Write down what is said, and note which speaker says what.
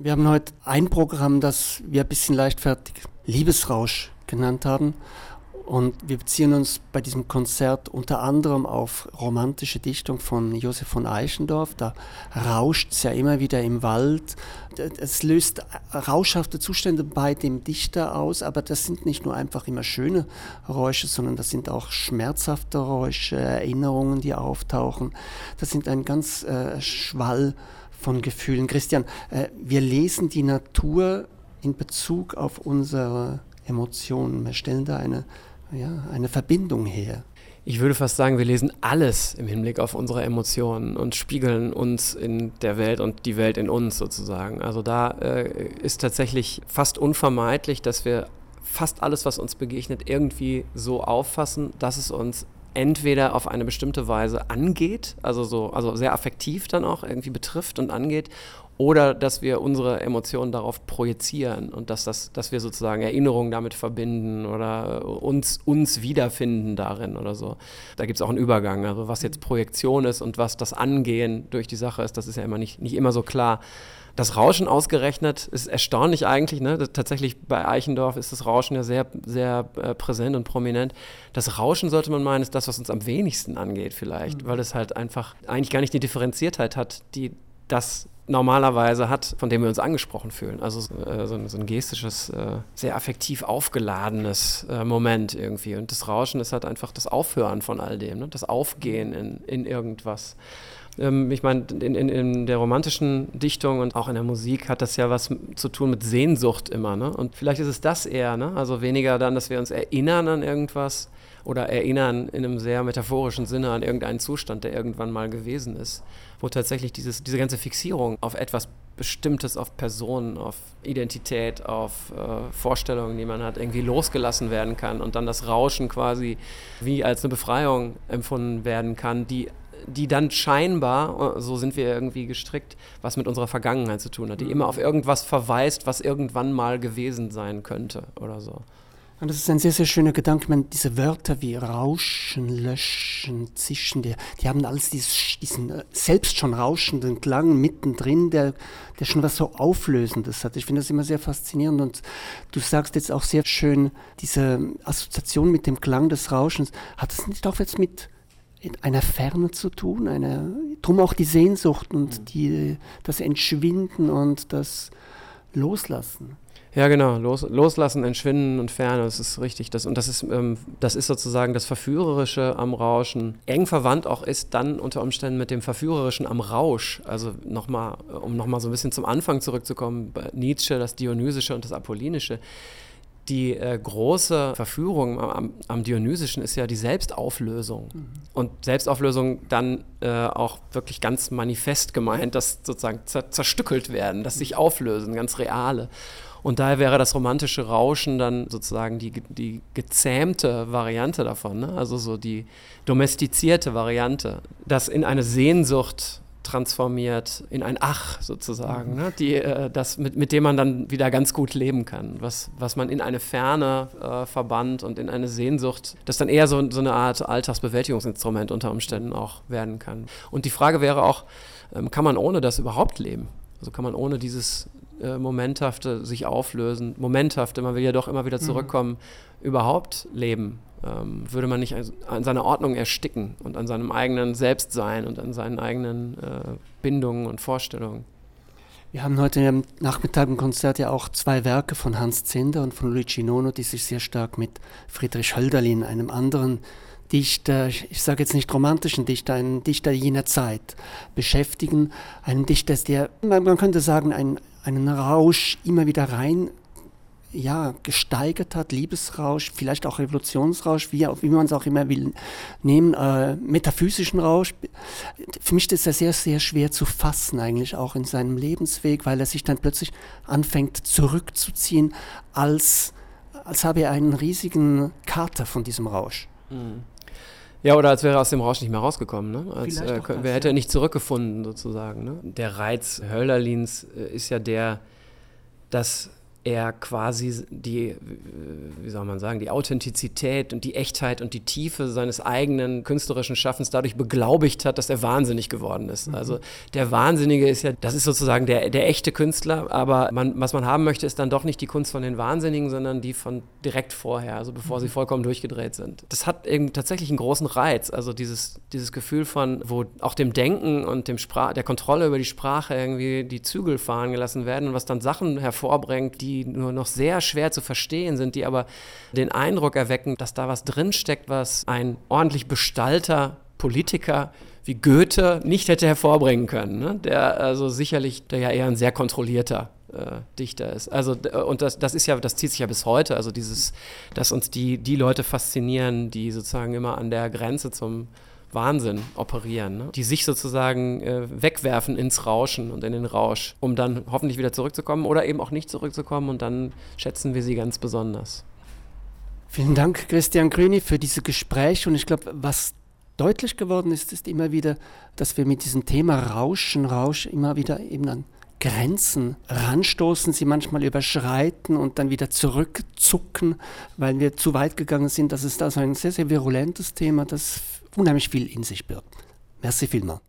Speaker 1: Wir haben heute ein Programm, das wir ein bisschen leichtfertig Liebesrausch genannt haben. Und wir beziehen uns bei diesem Konzert unter anderem auf romantische Dichtung von Josef von Eichendorff. Da rauscht es ja immer wieder im Wald. Es löst rauschhafte Zustände bei dem Dichter aus, aber das sind nicht nur einfach immer schöne Räusche, sondern das sind auch schmerzhafte Räusche, Erinnerungen, die auftauchen. Das sind ein ganz äh, Schwall von Gefühlen. Christian, äh, wir lesen die Natur in Bezug auf unsere Emotionen. Wir stellen da eine ja, eine Verbindung her.
Speaker 2: Ich würde fast sagen, wir lesen alles im Hinblick auf unsere Emotionen und spiegeln uns in der Welt und die Welt in uns sozusagen. Also da äh, ist tatsächlich fast unvermeidlich, dass wir fast alles, was uns begegnet, irgendwie so auffassen, dass es uns entweder auf eine bestimmte Weise angeht, also so, also sehr affektiv dann auch irgendwie betrifft und angeht, oder dass wir unsere Emotionen darauf projizieren und dass, das, dass wir sozusagen Erinnerungen damit verbinden oder uns, uns wiederfinden darin oder so. Da gibt es auch einen Übergang. Also was jetzt Projektion ist und was das Angehen durch die Sache ist, das ist ja immer nicht, nicht immer so klar. Das Rauschen ausgerechnet ist erstaunlich eigentlich. Ne? tatsächlich bei Eichendorff ist das Rauschen ja sehr, sehr äh, präsent und prominent. Das Rauschen sollte man meinen, ist das, was uns am wenigsten angeht vielleicht, mhm. weil es halt einfach eigentlich gar nicht die Differenziertheit hat, die das normalerweise hat, von dem wir uns angesprochen fühlen. Also äh, so, ein, so, ein, gestisches, äh, sehr affektiv aufgeladenes äh, Moment irgendwie. Und das Rauschen ist halt einfach das Aufhören von all dem, ne? das Aufgehen in, in irgendwas. Ähm, ich meine, in, in, in, der romantischen Dichtung und auch in der Musik hat das ja was zu tun mit Sehnsucht immer. Ne? Und vielleicht ist es das eher, ne? also weniger dann, dass wir uns erinnern an irgendwas, oder erinnern in einem sehr metaphorischen Sinne an irgendeinen Zustand, der irgendwann mal gewesen ist, wo tatsächlich dieses, diese ganze Fixierung auf etwas Bestimmtes, auf Personen, auf Identität, auf äh, Vorstellungen, die man hat, irgendwie losgelassen werden kann und dann das Rauschen quasi wie als eine Befreiung empfunden werden kann, die die dann scheinbar, so sind wir irgendwie gestrickt, was mit unserer Vergangenheit zu tun hat, die mhm. immer auf irgendwas verweist, was irgendwann mal gewesen sein könnte oder so.
Speaker 1: Und das ist ein sehr, sehr schöner Gedanke. Ich meine, diese Wörter wie Rauschen, Löschen, Zischen, die, die haben alles dieses, diesen äh, selbst schon rauschenden Klang mittendrin, der, der schon was so Auflösendes hat. Ich finde das immer sehr faszinierend. Und du sagst jetzt auch sehr schön, diese Assoziation mit dem Klang des Rauschens, hat es nicht auch jetzt mit einer Ferne zu tun? Eine, drum auch die Sehnsucht und mhm. die, das Entschwinden und das Loslassen.
Speaker 2: Ja, genau. Los, loslassen, entschwinden und ferne, das ist richtig. Das, und das ist, ähm, das ist sozusagen das Verführerische am Rauschen. Eng verwandt auch ist dann unter Umständen mit dem Verführerischen am Rausch. Also nochmal, um nochmal so ein bisschen zum Anfang zurückzukommen, Nietzsche, das Dionysische und das Apollinische. Die äh, große Verführung am, am, Dionysischen ist ja die Selbstauflösung. Mhm. Und Selbstauflösung dann äh, auch wirklich ganz manifest gemeint, dass sozusagen zerstückelt werden, dass sich auflösen, ganz reale. Und daher wäre das romantische Rauschen dann sozusagen die, die gezähmte Variante davon, ne? also so die domestizierte Variante, das in eine Sehnsucht transformiert, in ein Ach sozusagen, ne? die, äh, das, mit, mit dem man dann wieder ganz gut leben kann, was, was man in eine Ferne äh, verbannt und in eine Sehnsucht, das dann eher so, so eine Art Alltagsbewältigungsinstrument unter Umständen auch werden kann. Und die Frage wäre auch, ähm, kann man ohne das überhaupt leben? Also kann man ohne dieses äh, momenthafte sich auflösen, momenthafte, man will ja doch immer wieder mhm. zurückkommen, mhm. überhaupt leben? Ähm, würde man nicht an seiner Ordnung ersticken und an seinem eigenen Selbstsein und an seinen eigenen äh, Bindungen und Vorstellungen?
Speaker 1: Wir haben heute Nachmittag im Konzert ja auch zwei Werke von Hans Zender und von Luigi Nono, die sich sehr stark mit Friedrich Hölderlin, einem anderen Dichter, ich sage jetzt nicht romantischen Dichter, einen Dichter jener Zeit beschäftigen. Einen Dichter, der, man könnte sagen, ein, einen Rausch immer wieder rein ja, gesteigert hat, Liebesrausch, vielleicht auch Revolutionsrausch, wie, wie man es auch immer will nehmen, äh, metaphysischen Rausch. Für mich ist er sehr, sehr schwer zu fassen eigentlich auch in seinem Lebensweg, weil er sich dann plötzlich anfängt zurückzuziehen, als, als habe er einen riesigen Kater von diesem Rausch. Mhm.
Speaker 2: Ja, oder als wäre er aus dem Rausch nicht mehr rausgekommen. Ne? Als äh, das, hätte er nicht zurückgefunden, sozusagen. Ne? Der Reiz Hölderlins äh, ist ja der, dass er quasi die, wie soll man sagen, die Authentizität und die Echtheit und die Tiefe seines eigenen künstlerischen Schaffens dadurch beglaubigt hat, dass er wahnsinnig geworden ist. Mhm. Also der Wahnsinnige ist ja, das ist sozusagen der, der echte Künstler, aber man, was man haben möchte, ist dann doch nicht die Kunst von den Wahnsinnigen, sondern die von direkt vorher, also bevor mhm. sie vollkommen durchgedreht sind. Das hat eben tatsächlich einen großen Reiz, also dieses, dieses Gefühl von, wo auch dem Denken und dem Sprach, der Kontrolle über die Sprache irgendwie die Zügel fahren gelassen werden und was dann Sachen hervorbringt, die nur noch sehr schwer zu verstehen sind, die aber den Eindruck erwecken, dass da was drinsteckt, was ein ordentlich bestallter Politiker wie Goethe nicht hätte hervorbringen können. Ne? Der also sicherlich, der ja eher ein sehr kontrollierter äh, Dichter ist. Also und das, das ist ja, das zieht sich ja bis heute. Also dieses, dass uns die, die Leute faszinieren, die sozusagen immer an der Grenze zum Wahnsinn operieren, ne? die sich sozusagen äh, wegwerfen ins Rauschen und in den Rausch, um dann hoffentlich wieder zurückzukommen oder eben auch nicht zurückzukommen und dann schätzen wir sie ganz besonders.
Speaker 1: Vielen Dank, Christian Grüni, für diese Gespräche und ich glaube, was deutlich geworden ist, ist immer wieder, dass wir mit diesem Thema Rauschen, Rausch immer wieder eben an Grenzen ranstoßen, sie manchmal überschreiten und dann wieder zurückzucken, weil wir zu weit gegangen sind. Das ist also ein sehr, sehr virulentes Thema, das unheimlich viel in sich birgt. Merci vielmals.